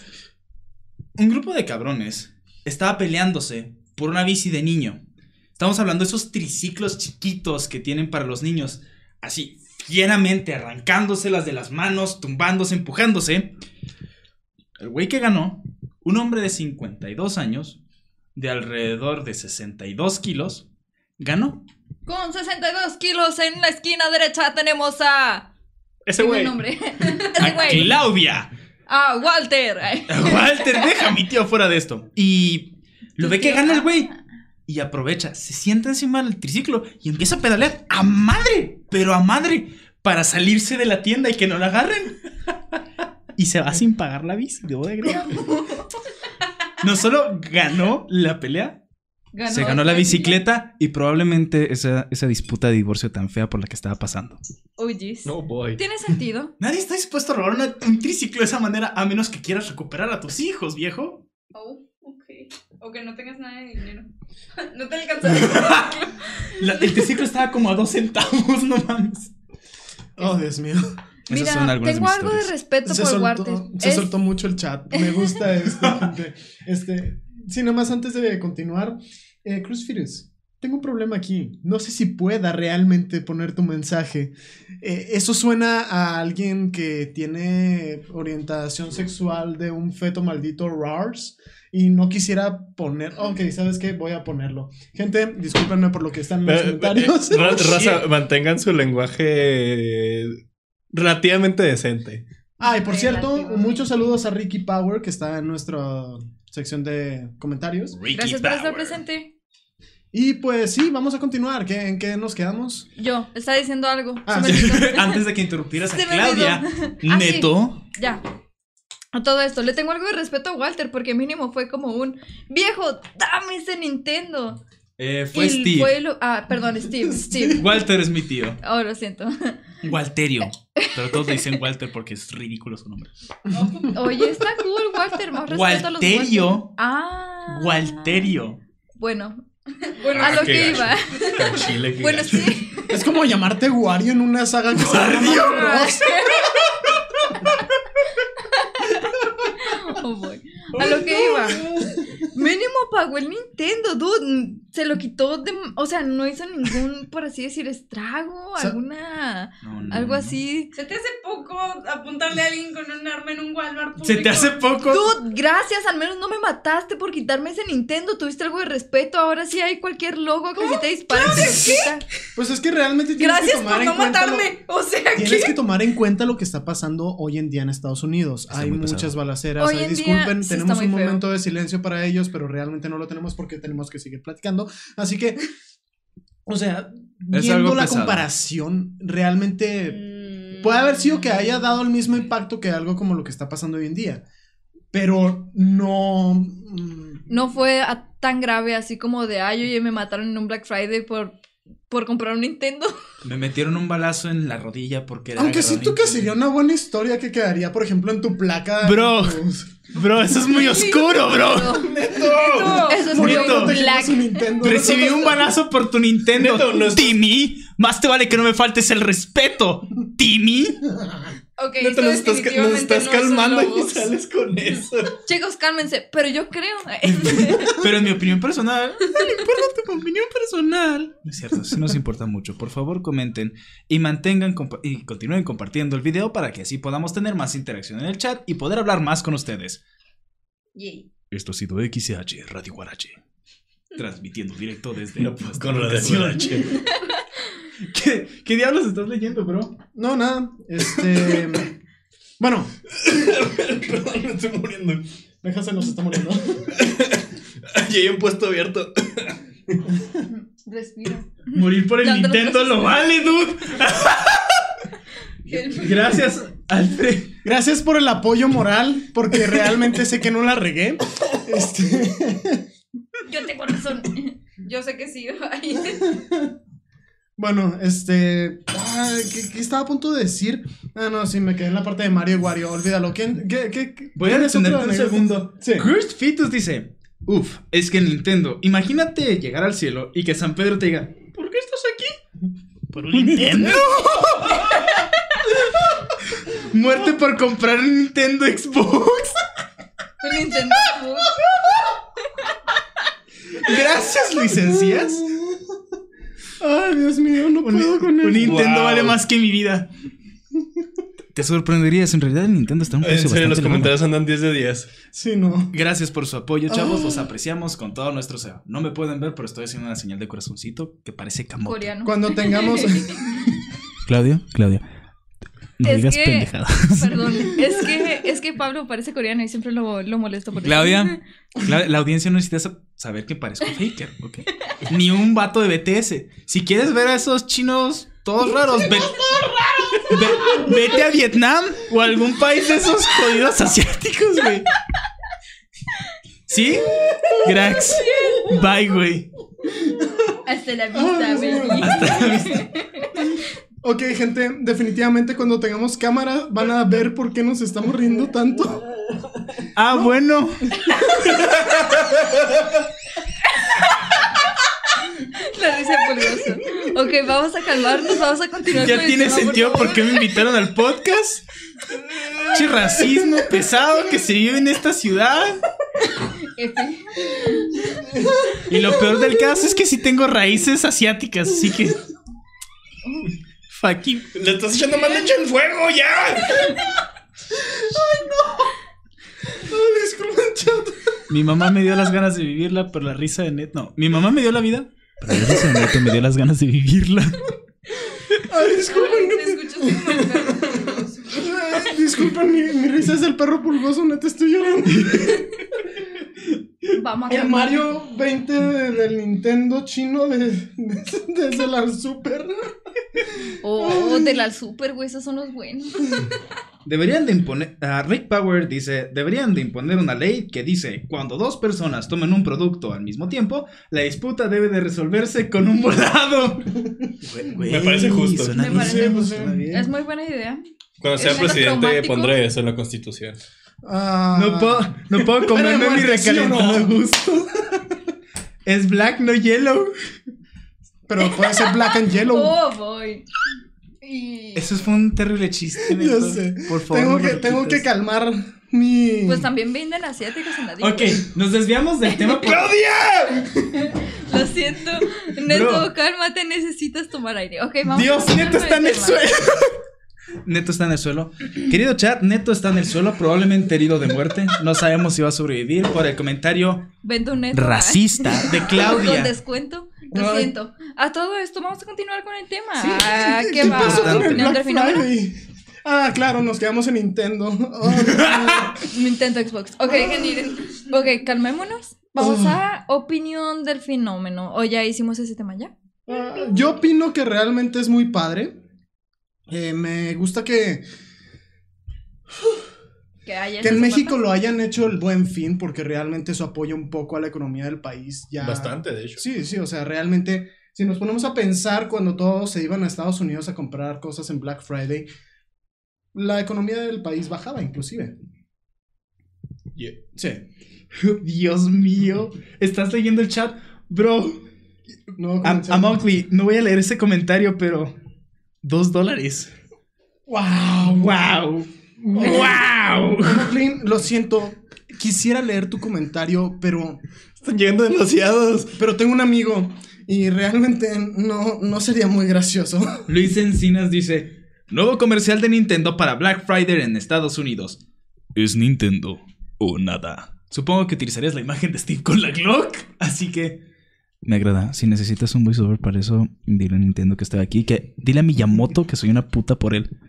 Un grupo de cabrones estaba peleándose por una bici de niño. Estamos hablando de esos triciclos chiquitos que tienen para los niños, así fieramente arrancándoselas de las manos, tumbándose, empujándose. El güey que ganó, un hombre de 52 años, de alrededor de 62 kilos, ganó.
Con 62 kilos en la esquina derecha tenemos a.
Ese güey.
nombre. Ese
A
güey.
Claudia.
A Walter.
Walter, deja a mi tío fuera de esto. Y lo ve que gana el güey. Y aprovecha, se sienta encima del triciclo y empieza a pedalear a madre, pero a madre, para salirse de la tienda y que no la agarren. Y se va sin pagar la bici, debo de agregar. No solo ganó la pelea, se ganó la bicicleta y probablemente esa, esa disputa de divorcio tan fea por la que estaba pasando.
Oye.
No boy.
Tiene sentido.
Nadie está dispuesto a robar una- un triciclo de esa manera a menos que quieras recuperar a tus hijos, viejo.
Oh, ok. O que no tengas nada de dinero. no te alcanza.
La- el triciclo estaba como a dos centavos, no mames.
Oh, Dios mío.
Esas
Mira,
son algunas
tengo
mis
algo de respeto
Se
por
soltó, se
Es-
soltó mucho el chat. Me gusta esto, gente. Este, sí, nada más antes de continuar. Eh, Cruz Fires, tengo un problema aquí. No sé si pueda realmente poner tu mensaje. Eh, eso suena a alguien que tiene orientación sexual de un feto maldito RARS. Y no quisiera poner. Ok, ¿sabes qué? Voy a ponerlo. Gente, discúlpenme por lo que están en los
Eh,
comentarios.
ra- raza, mantengan su lenguaje relativamente decente.
Ah, y por cierto, muchos saludos a Ricky Power, que está en nuestra sección de comentarios.
Gracias por estar presente.
Y pues sí, vamos a continuar. ¿Qué, ¿En qué nos quedamos?
Yo, está diciendo algo.
Ah, sí.
Antes de que interrumpieras a
Se
Claudia.
Ah, sí.
neto.
Ya. A todo esto, le tengo algo de respeto a Walter porque mínimo fue como un viejo, dame ese Nintendo.
Eh, fue Steve.
fue lo- ah, perdón, Steve, Steve.
Walter es mi tío.
Oh, lo siento.
Walterio. Pero todos le dicen Walter porque es ridículo su nombre.
Oye, está cool, Walter. Más respeto a los
Walterio.
Walter. Ah.
Walterio.
Bueno,
Bueno,
a lo que iba.
Chile,
Bueno,
gacho.
sí.
Es como llamarte Wario en una saga que se llama
Oh, boy. A lo que iba. Mínimo pagó el Nintendo, dude. Se lo quitó de. O sea, no hizo ningún, por así decir, estrago,
sea,
alguna.
No, no,
Algo
no.
así.
¿Se te hace poco apuntarle a alguien con un arma en un Walmart público?
Se te hace poco.
Dude, gracias, al menos no me mataste por quitarme ese Nintendo. Tuviste algo de respeto. Ahora sí hay cualquier logo que si te dispara lo quita.
Pues es que realmente tienes
Gracias
que
por
tomar
no
en cuenta lo-
matarme. O sea,
Tienes
¿qué?
que tomar en cuenta lo que está pasando hoy en día en Estados Unidos.
Está
hay muchas
pesado.
balaceras.
Hoy
ay,
en día
disculpen,
sí
tenemos un
feo.
momento de silencio para ellos, pero realmente no lo tenemos porque tenemos que seguir platicando. Así que, o sea,
Es
viendo la
pesado.
comparación, realmente
Mm.
puede haber sido que haya dado el mismo impacto que algo como lo que está pasando hoy en día. Pero no. mm,
No fue a- tan grave así como de, ay, oye, me mataron en un Black Friday por, por comprar un Nintendo.
Me metieron un balazo en la rodilla porque era
Aunque siento que sería una buena historia que quedaría, por ejemplo, en tu placa.
Bro. Bro, eso es muy oscuro, bro.
Pero- Eso es muy
Nintendo.
Recibí un balazo por tu Nintendo.
Neto, no es-
Timmy, más te vale que no me faltes el respeto. Timmy.
Ok,
Neta,
esto
nos estás, nos
no
calmando y sales con eso.
Chicos, cálmense, pero yo creo.
Pero en mi opinión personal, no importa tu opinión personal. No es cierto, sí nos importa mucho. Por favor, comenten y mantengan compa- y continúen compartiendo el video para que así podamos tener más interacción en el chat y poder hablar más con ustedes.
Yay.
Esto ha sido XH Radio Guarache. Transmitiendo directo desde
No,
nuestra
con Radio. Guarache.
¿Qué, ¿Qué diablos estás leyendo, bro?
No, nada. Este. bueno,
Perdón, me estoy muriendo.
Meja se nos está muriendo.
Y hay un puesto abierto.
Respira.
Morir por el
lo
Nintendo lo vale, dude. Gracias, Alfred.
Gracias por el apoyo moral, porque realmente sé que no la regué. Este.
Yo tengo razón.
Yo sé que sí.
Bueno, este. ah, ¿qué, qué estaba a punto de decir? Ah, no, sí, me quedé en la parte de Mario y Wario. Olvídalo. ¿Qué, qué, qué, qué-
Voy a
otra
un segundo.
Sí.
Cursed Fetus dice: Uf, es que Nintendo, imagínate llegar al cielo y que San Pedro te diga: ¿Por qué estás aquí? Por un Nintendo. Muerte por comprar un Nintendo Xbox.
Un Nintendo.
Gracias, licencias.
Ay, Dios mío, no puedo con
Un
eso.
Nintendo
Wow.
vale más que mi vida. Te sorprenderías, en realidad el Nintendo está un
En
precio
serio, los comentarios andan 10 de 10.
Sí, no.
Gracias por su apoyo, chavos. Los apreciamos con todo nuestro ser. No me pueden ver, pero estoy haciendo una señal de corazoncito que parece camote.
Coreano.
Cuando tengamos.
Claudio, Claudio. No
Es
digas
que-
pendejada.
Perdón, es que, es que Pablo parece coreano y siempre lo, lo molesto por.
Claudia, Cla- la audiencia no necesita sa- saber que parezco faker, ¿ok? Ni un vato de BTS. Si quieres ver a esos chinos todos raros, ve- ve- vete a Vietnam o a algún país de esos jodidos asiáticos, güey. ¿Sí? Grax. Bye, güey.
Hasta la vista, baby.
Hasta la vista.
Ok, gente, definitivamente cuando tengamos cámara van a ver por qué nos estamos riendo tanto.
Ah, bueno.
La risa pulgosa. Ok, vamos a calmarnos, vamos a continuar
Ya
con el
tiene
tema,
sentido por qué me invitaron al podcast. Che racismo pesado que se vive en esta ciudad.
F.
Y lo peor del caso es que sí tengo raíces asiáticas, así que. Fuck you.
Le estás echando más leche al fuego, ya.
Ay, disculpen, chat.
Mi mamá me dio las ganas de vivirla, pero la risa de Neto. No, mi mamá me dio la vida, pero la risa de Neto me dio las ganas de vivirla.
Ay, disculpen.
Ay, te escuchaste como el perro pulgoso.
Ay, disculpen, mi, mi risa es del perro pulgoso, neta, estoy llorando.
Vamos a
El. Mario 20 de- del Nintendo chino de, de- desde la Super.
Oh, de la super, güey, esos son los buenos.
Deberían de imponer. ah, Rick Power dice: Deberían de imponer una ley que dice: Cuando dos personas tomen un producto al mismo tiempo, la disputa debe de resolverse con un volado.
Me parece justo.
Suena
Me
bien,
parece
justo.
suena bien.
Es muy buena idea.
Cuando sea presidente pondré eso en la constitución.
Ah,
No puedo, no puedo comerme mi recalentado gusto. Es black, no yellow.
Pero puede ser black and yellow.
Oh, boy. Y...
Eso fue un terrible chiste.
Yo sé.
Por favor.
tengo,
no
que, tengo que calmar mi.
Pues también venden asiáticos en la Disney.
Ok, nos desviamos del tema. por-
Lo siento. Neto,
Bro.
cálmate, necesitas tomar aire. Ok, vamos.
Dios, Neto está en el suelo. Neto está en el suelo. Querido chat, Neto está en el suelo, probablemente herido de muerte. No sabemos si va a sobrevivir por el comentario
Vendo un Neto.
racista de
Con
Claudia.
descuento. Lo
Ay.
siento. A todo esto, vamos a continuar con el tema.
Sí,
Ah,
sí,
¿Qué
¿qué
va?
pasó con. Ah, claro, nos quedamos en Nintendo. Oh,
Nintendo Xbox. Ok, genial. Ok, calmémonos. Vamos
Oh.
a opinión del fenómeno. ¿O ya hicimos ese tema ya?
Ah, yo opino que realmente es muy padre. Eh, me gusta que,
Que,
en México
parte.
lo hayan hecho el buen fin, porque realmente eso apoya un poco a la economía del país. Ya...
Bastante, de hecho.
Sí, sí, o sea, realmente, si nos ponemos a pensar cuando todos se iban a Estados Unidos a comprar cosas en Black Friday, la economía del país bajaba inclusive.
Yeah.
Sí.
Dios mío. ¿Estás leyendo el chat? Bro,
No,
a,
comencé-
a Mowgli, no voy a leer ese comentario, pero. Dos dólares.
¡Wow!
¡Wow! ¡Wow!
Brooklyn, lo siento. Quisiera leer tu comentario, pero,
Están llegando demasiados.
pero tengo un amigo y realmente no, no sería muy gracioso.
Luis Encinas dice: Nuevo comercial de Nintendo para Black Friday en Estados Unidos. Es Nintendo o nada. Supongo que utilizarías la imagen de Steve con la Glock. Así que. Me agrada. Si necesitas un voiceover para eso, dile a Nintendo que estoy aquí. Que dile a Miyamoto que soy una puta por él.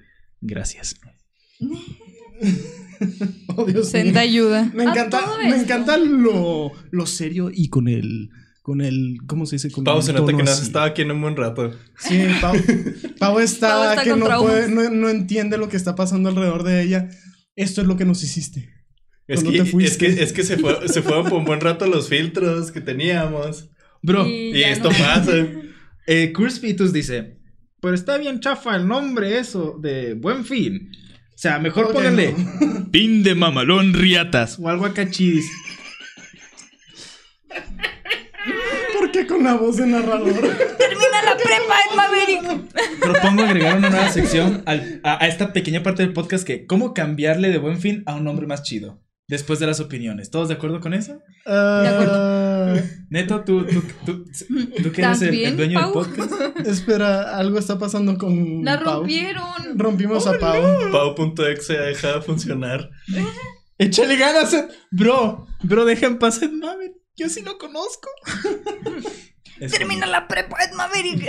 Gracias.
Oh, Dios mío.
ayuda.
Me encanta, me encanta lo, lo serio y con el, con el, ¿cómo se dice? Con
Pau
el
se nota
tono
que nos
así.
estaba aquí en un buen rato.
Sí, Pau, Pau está,
Pau está
que no, puede, no, no entiende lo que está pasando alrededor de ella. Esto es lo que nos hiciste.
Es que,
te
es
fuiste.
que, es que se, fue, se fueron por un buen rato los filtros que teníamos.
Bro,
Y
esto
no.
pasa.
eh, Curse Fetus dice: Pero está bien chafa el nombre, eso, de Buen Fin. O sea, mejor pónganle
no.
Pin de mamalón riatas o algo acá chidis.
¿Por qué con la voz de narrador?
Termina la prepa en Maverick.
Propongo agregar una nueva sección al- a, a esta pequeña parte del podcast que cómo cambiarle de buen fin a un nombre más chido. Después de las opiniones. ¿Todos de acuerdo con eso?
Ah,
Neto, tú, tú, tú, tú que eres el, el
¿También,
dueño
Pau?
del podcast.
espera, algo está pasando con
La
Pau.
rompieron.
Rompimos
Oh,
a Pau.
Pau.exe ha dejado de funcionar.
Échale ganas, Ed. bro. Bro, deja en paz en Maverick. Yo sí lo conozco. Es
Termina la prepa en Maverick.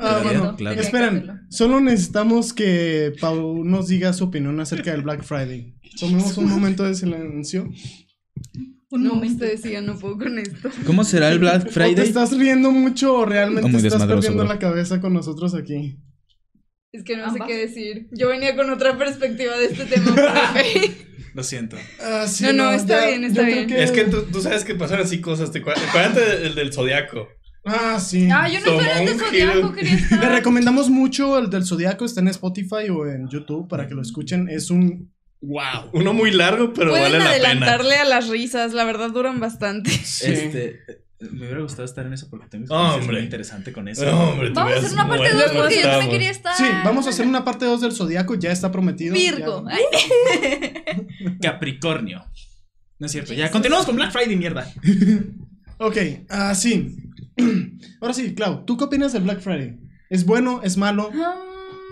Ah,
Claro,
bueno,
claro.
Tenía que
esperen. Solo necesitamos que Pau nos diga su opinión acerca del Black Friday. Tomemos un momento de silencio.
Un
no,
momento.
sigan, no puedo con esto.
¿Cómo será el Black
¿O te
Friday?
estás riendo mucho o realmente
Muy
estás perdiendo
bro.
la cabeza con nosotros aquí?
Es que no
Ambas.
sé qué decir. Yo venía con otra perspectiva de este tema.
Lo siento.
Ah, sí,
No, no, está bien, está bien.
Es que tú, tú sabes que pasan así cosas. Te, acu- acuérdate del, del zodiaco.
Ah, sí.
Ah, yo no
Tomó
estoy en el
un
zodiaco,
giro.
quería estar.
Le recomendamos mucho el del Zodiaco, está en Spotify o en YouTube para que lo escuchen. Es un wow.
Uno muy largo, pero
Pueden
vale la pena.
adelantarle a las risas, la verdad duran bastante.
Este, me hubiera gustado estar en eso porque tengo
Hombre.
experiencias muy interesante con eso.
Hombre,
Vamos a hacer una parte
cómo
2 porque yo también quería estar.
Sí, vamos a hacer una parte 2 del Zodiaco, ya está prometido.
Virgo.
ya.
Capricornio. No es cierto. Ya, continuamos con Black Friday, mierda.
Ok, ah, sí. Ahora sí, Clau, ¿tú qué opinas del Black Friday? ¿Es bueno? ¿Es malo?
Mm,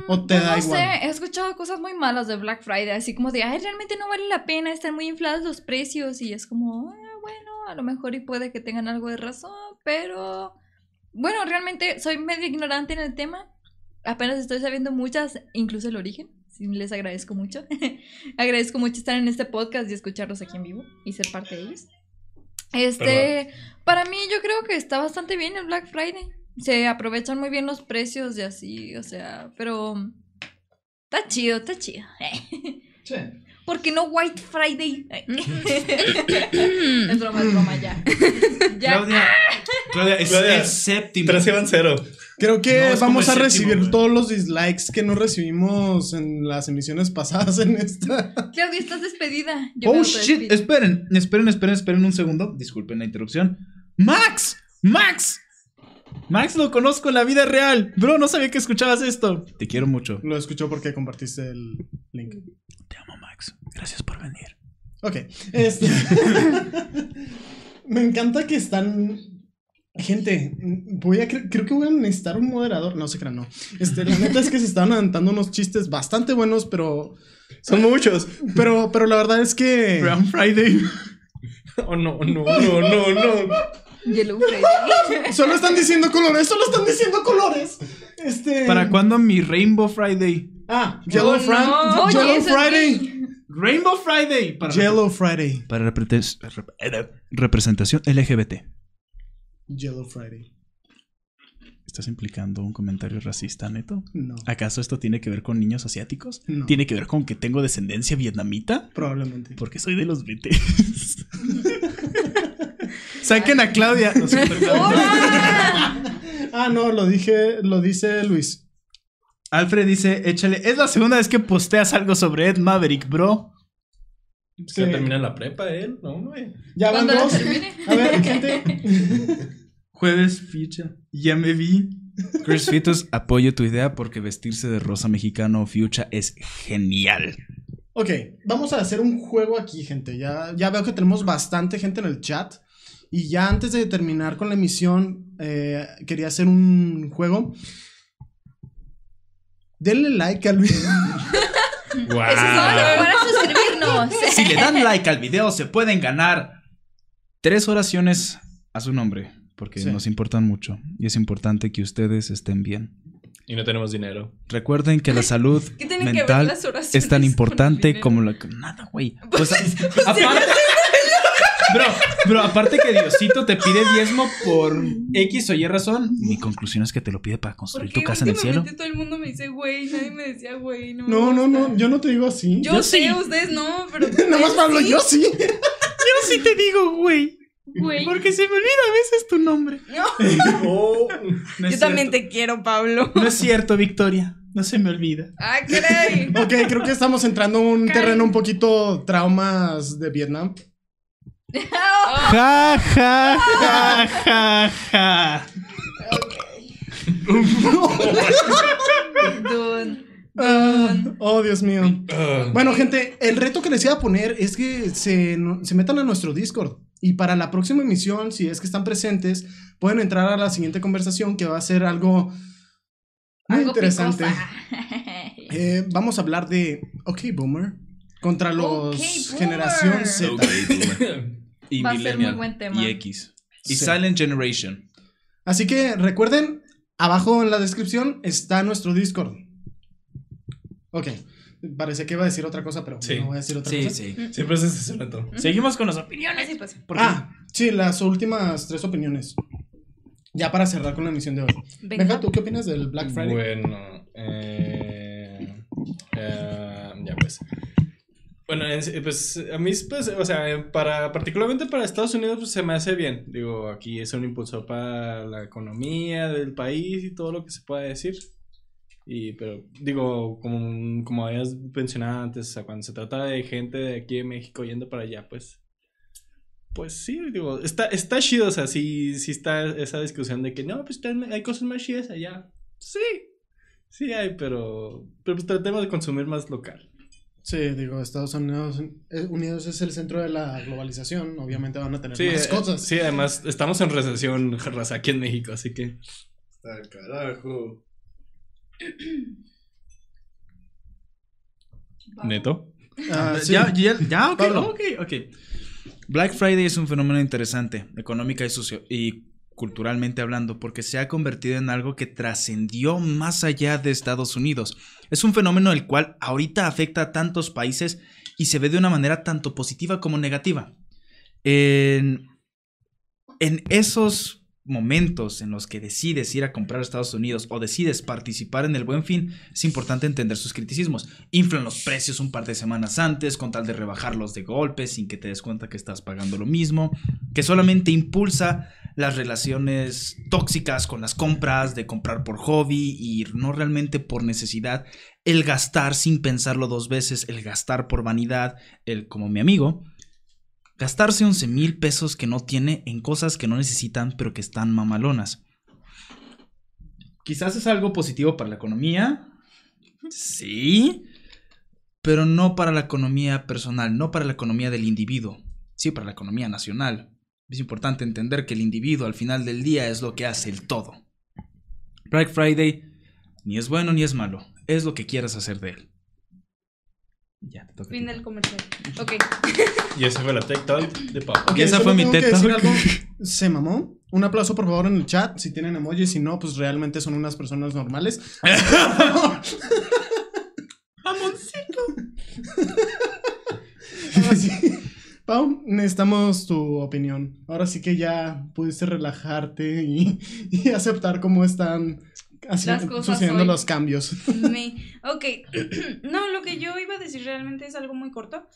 ¿O te
pues
da
no
igual?
sé, he escuchado cosas muy malas de Black Friday, así como de, ay, realmente no vale la pena, están muy inflados los precios y es como, "Ah, bueno, a lo mejor y puede que tengan algo de razón, pero bueno, realmente soy medio ignorante en el tema, apenas estoy sabiendo muchas, incluso el origen, sí, les agradezco mucho, agradezco mucho estar en este podcast y escucharlos aquí en vivo y ser parte de ellos. Este, para mí yo creo que está bastante bien el Black Friday. Se aprovechan muy bien los precios y así, o sea, pero está chido, está chido.
Sí.
¿Por qué no White Friday? es broma, es broma, ya. ya.
Claudia, Claudia, es
Claudia,
séptimo.
Tres iban cero.
Creo que
No,
vamos a
séptimo,
recibir todos los dislikes que no recibimos en las emisiones pasadas en esta.
Claudia, estás despedida. Yo
Oh shit, esperen, esperen, esperen, esperen un segundo. Disculpen la interrupción. Max, ¡Max! Max lo conozco en la vida real. Bro, no sabía que escuchabas esto. Te quiero mucho.
Lo escuchó porque compartiste el link.
Te amo, Max. Gracias por venir.
Ok. Este... Me encanta que están. Gente, voy a cre- creo que voy a necesitar un moderador. No se crean, no. Este, la neta es que se estaban aventando unos chistes bastante buenos, pero.
Son muchos.
Pero, pero la verdad es que.
Brown Friday.
Oh, no, no, no, no, no.
Yellow Freddy.
Solo están diciendo colores, solo están diciendo colores. Este.
¿Para cuándo mi Rainbow Friday?
Ah, Yellow,
Oh,
Fran-
no.
Yellow Friday.
Rainbow Friday. Para,
Yellow Friday.
para representación LGBT.
Yellow Friday.
¿Estás implicando un comentario racista, Neto?
No,
¿Acaso esto tiene que ver con niños asiáticos?
No.
¿Tiene que ver con que tengo descendencia vietnamita?
probablemente.
Porque soy de los BTS. Saquen a Claudia. No
Ah, no, lo dije, lo dice Luis.
Alfred dice, échale, es la segunda vez que posteas algo sobre Ed Maverick, bro.
Se termina la prepa él, ¿no, güey?
Ya van dos. A ver, gente.
Jueves, ficha. Ya me vi. Chris Fitos, apoyo tu idea porque vestirse de rosa mexicano o fuchsia es genial.
Ok, vamos a hacer un juego aquí, gente. Ya, ya veo que tenemos bastante gente en el chat. Y ya antes de terminar con la emisión, eh, quería hacer un juego. Denle like al video.
Eso es todo para suscribirnos.
Si le dan like al video, se pueden ganar tres oraciones a su nombre. Porque
Sí.
nos importan mucho. Y es importante que ustedes estén bien.
Y no tenemos dinero.
Recuerden que la salud
¿Qué tienen que ver
mental
las oraciones
es tan importante como la... Nada, güey. Pues, aparte... Bro, bro, aparte que Diosito te pide diezmo por X o Y razón, mi conclusión es que te lo pide para construir tu casa en el cielo.
todo el mundo me dice güey, nadie me decía güey, no.
No, no, no, yo no te digo así.
Yo,
Yo
sé,
sí.
ustedes no, pero.
Nada más Pablo, yo sí.
Yo sí te digo, güey.
Güey.
Porque se me olvida a veces tu nombre.
Oh,
No es
Yo también te quiero, Pablo.
No es cierto, Victoria. No se me olvida.
Ah, caray.
Ok, creo que estamos entrando en un
Caray.
terreno un poquito traumas de Vietnam.
Ja, ja, ja, ja, ja.
Dun.
Oh, Dios mío. Bueno, gente, el reto que les iba a poner es que se, no- se metan a nuestro Discord. Y para la próxima emisión, si es que están presentes, pueden entrar a la siguiente conversación que va a ser algo muy
Algo
interesante. Eh, vamos a hablar de OK Boomer contra los
Ok, Boomer.
Generación Z.
Y
Va a ser muy buen tema.
Y X. Y
Sí.
Silent Generation.
Así que recuerden, abajo en la descripción está nuestro Discord. Ok, parece que iba a decir otra cosa, pero
Sí.
no voy a decir otra
Sí,
cosa.
sí.
Siempre se hace reto.
Seguimos con las opiniones.
Así pues.
Porque-
Ah, sí, las últimas tres opiniones. Ya para cerrar con la emisión de hoy.
Venga.
Venga, ¿tú qué opinas del Black Friday?
Bueno, eh, eh, ya pues. Bueno, pues a mí, pues, o sea, para, particularmente para Estados Unidos, pues se me hace bien. Digo, aquí es un impulsor para la economía del país y todo lo que se pueda decir. Y, pero, digo, como, como habías mencionado antes, o sea, cuando se trata de gente de aquí de México yendo para allá, pues, pues sí, digo, está, está chido, o sea, sí, sí está esa discusión de que no, pues hay cosas más chidas allá. Sí, sí hay, pero, pero pues tratemos de consumir más local.
Sí, digo, Estados Unidos, eh, Unidos es el centro de la globalización. Obviamente van a tener
Sí,
más
eh,
cosas.
sí, además estamos en recesión, raza, aquí en México, así que...
Está el carajo.
¿Neto?
Ah, sí.
Ya, ya, ya, ok, ok. Black Friday es un fenómeno interesante, económica y, socio y culturalmente hablando, porque se ha convertido en algo que trascendió más allá de Estados Unidos. Es un fenómeno el cual ahorita afecta a tantos países y se ve de una manera tanto positiva como negativa. En, en esos momentos en los que decides ir a comprar a Estados Unidos o decides participar en el buen fin, es importante entender sus criticismos. Inflan los precios un par de semanas antes con tal de rebajarlos de golpe sin que te des cuenta que estás pagando lo mismo, que solamente impulsa las relaciones tóxicas con las compras, de comprar por hobby y no realmente por necesidad, el gastar sin pensarlo dos veces, el gastar por vanidad, el como mi amigo. Gastarse 11 mil pesos que no tiene en cosas que no necesitan pero que están mamalonas. Quizás es algo positivo para la economía. Sí. Pero no para la economía personal, no para la economía del individuo. Sí, para la economía nacional. Es importante entender que el individuo al final del día es lo que hace el todo. Black Friday ni es bueno ni es malo. Es lo que quieras hacer de él. Ya, te toca.
Fin del comercial. Ok.
Y esa fue la Tech Talk de Pau.
Ok,
Y esa fue mi
decir
Talk.
algo. Se mamó. Un aplauso, por favor, en el chat. Si tienen emojis, si no, pues realmente son unas personas normales. Sí. Pau, necesitamos tu opinión. Ahora sí que ya pudiste relajarte y, y aceptar cómo están así-
Las cosas
sucediendo
hoy.
los cambios.
Me- ok. no, lo que yo iba a decir realmente es algo muy corto.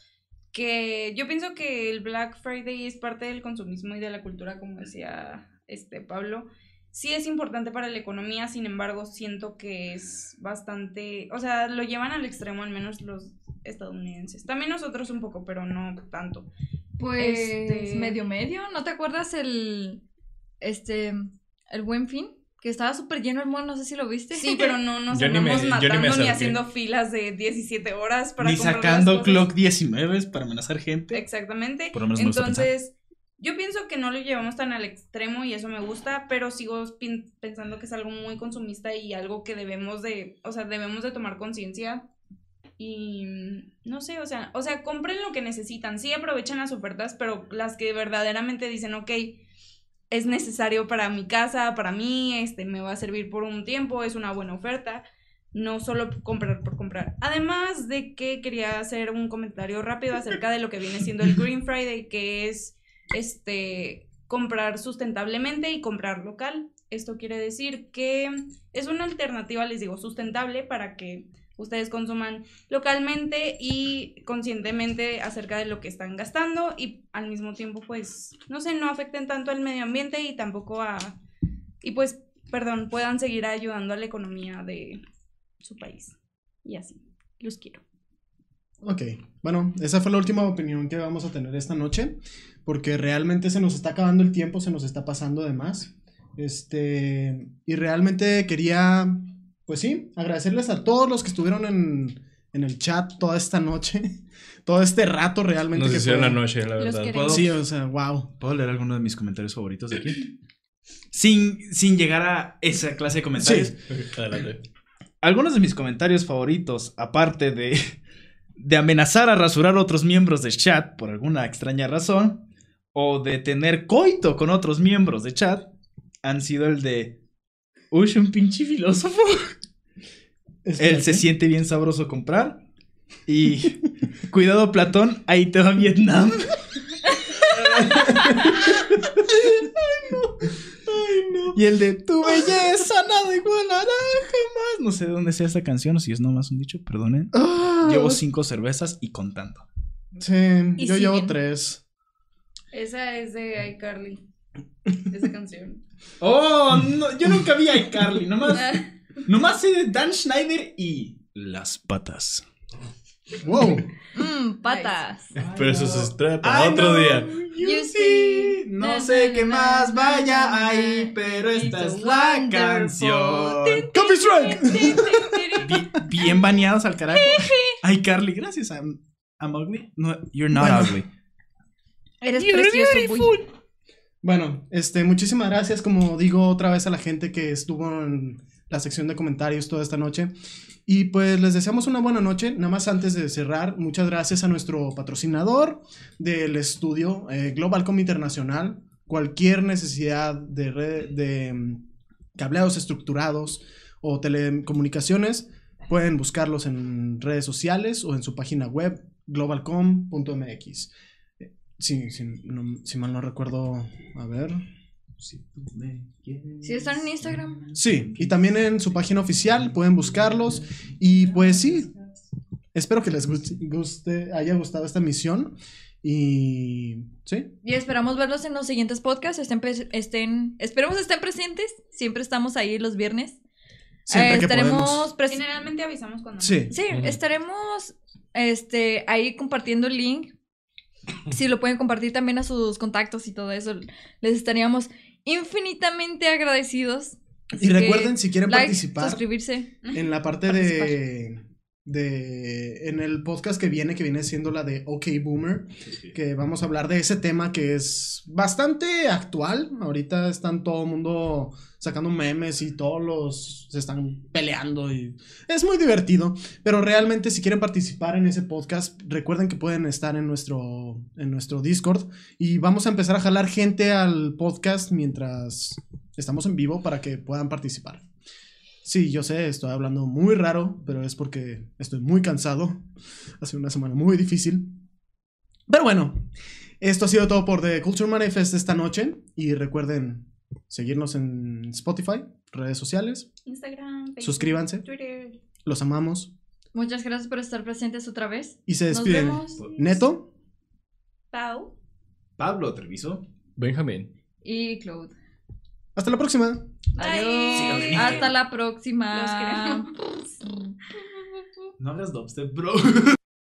Que yo pienso que el Black Friday es parte del consumismo y de la cultura, como decía este Pablo. Sí es importante para la economía, sin embargo, siento que es bastante. O sea, lo llevan al extremo, al menos los estadounidenses. También nosotros un poco, pero no tanto.
Pues
Este-
medio medio, ¿no te acuerdas el este el Buen Fin? Que estaba súper lleno el mall, no sé si lo viste.
Sí, pero no nos andamos
yo ni me
matando ni, haciendo filas de 17 horas para
Ni sacando. Clock 19 para amenazar gente.
Exactamente.
Por lo menos me
Entonces, yo pienso que no lo llevamos tan al extremo y eso me gusta, pero sigo pensando que es algo muy consumista y algo que debemos de, o sea, debemos de tomar conciencia. Y no sé, o sea, o sea, compren lo que necesitan. Sí aprovechen las ofertas, pero las que verdaderamente dicen, ok, es necesario para mi casa, para mí, este, me va a servir por un tiempo, es una buena oferta. No solo comprar por comprar. Además de que quería hacer un comentario rápido acerca de lo que viene siendo el Green Friday, que es este comprar sustentablemente y comprar local. Esto quiere decir que es una alternativa, les digo, sustentable para que ustedes consuman localmente y conscientemente acerca de lo que están gastando y al mismo tiempo pues no sé, no afecten tanto al medio ambiente y tampoco a y pues perdón, puedan seguir ayudando a la economía de su país. Y así, los quiero.
Ok, bueno, esa fue la última opinión que vamos a tener esta noche, porque realmente se nos está acabando el tiempo, se nos está pasando de más. Este, y realmente quería, pues sí, agradecerles a todos los que estuvieron en, en el chat toda esta noche, todo este rato realmente.
Nos
que
hicieron
fue-
la noche, la verdad.
Sí, o sea, wow.
¿Puedo leer alguno de mis comentarios favoritos de aquí? Sin, sin llegar a esa clase de comentarios.
Sí.
Adelante.
Algunos de mis comentarios favoritos, aparte de, de amenazar a rasurar a otros miembros del chat por alguna extraña razón, o de tener coito con otros miembros de chat, han sido el de. Uy, un pinche filósofo. Él se siente bien sabroso comprar. Y. Cuidado, Platón, ahí te va Vietnam. Y el de tu belleza, nada igualará jamás. No sé de dónde sea esta canción o si es nomás un dicho, perdonen.
Ah,
Llevo cinco cervezas y contando.
Sí,
Y
yo llevo tres.
Esa es de iCarly. Esa canción.
Oh, no, yo nunca vi a iCarly, nomás, nomás sé de Dan Schneider y las patas.
Wow.
Mmm, patas.
Pero eso se trae para
I
otro
know
día.
you see. No sé qué más vaya ahí, pero esta es la canción.
Copy strike.
Bi- Bien baneados al carajo. Ay, Carly, gracias. I'm, I'm ugly. No, you're not
Bueno.
ugly.
Eres precioso, güey.
Bueno, este, muchísimas gracias, como digo otra vez a la gente que estuvo en la sección de comentarios toda esta noche. Y pues les deseamos una buena noche. Nada más antes de cerrar, muchas gracias a nuestro patrocinador del estudio, eh, Globalcom Internacional. Cualquier necesidad de, red, de mm, cableados estructurados o telecomunicaciones, pueden buscarlos en redes sociales o en su página web, globalcom.mx. Sí, sí, no- si mal no recuerdo, a ver.
Si tú me quieres.
Si están en Instagram.
Sí, y también en su página oficial pueden buscarlos. Y pues sí, espero que les guste, guste- haya gustado esta misión. Y sí,
Y esperamos verlos en los siguientes podcasts. Estén, estén, esperemos estén presentes. Siempre estamos ahí los viernes.
siempre
Eh,
que
estaremos
Generalmente avisamos cuando.
Sí,
Sí, estaremos este, ahí compartiendo el link si lo pueden compartir también a sus contactos y todo eso, les estaríamos infinitamente agradecidos. Así
Y recuerden, si quieren
like,
participar
suscribirse.
en la parte de, de. En el podcast que viene, que viene siendo la de OK Boomer, que vamos a hablar de ese tema que es bastante actual. Ahorita están todo el mundo sacando memes y todos los se están peleando y es muy divertido. Pero realmente si quieren participar en ese podcast, recuerden que pueden estar en nuestro, en nuestro Discord y vamos a empezar a jalar gente al podcast mientras estamos en vivo para que puedan participar. Sí, yo sé, estoy hablando muy raro, pero es porque estoy muy cansado. Ha sido una semana muy difícil. Pero bueno, esto ha sido todo por The Culture Manifest esta noche. Y recuerden seguirnos en Spotify, redes sociales.
Instagram, Facebook,
Suscríbanse.
Twitter.
Los amamos.
Muchas gracias por estar presentes otra vez.
Y se
Nos
despiden.
vemos.
Neto.
Pau.
Pablo Treviso.
Benjamín.
Y Claude.
Hasta la próxima.
Adiós. Hasta la próxima.
Los
No hagas dubstep, bro.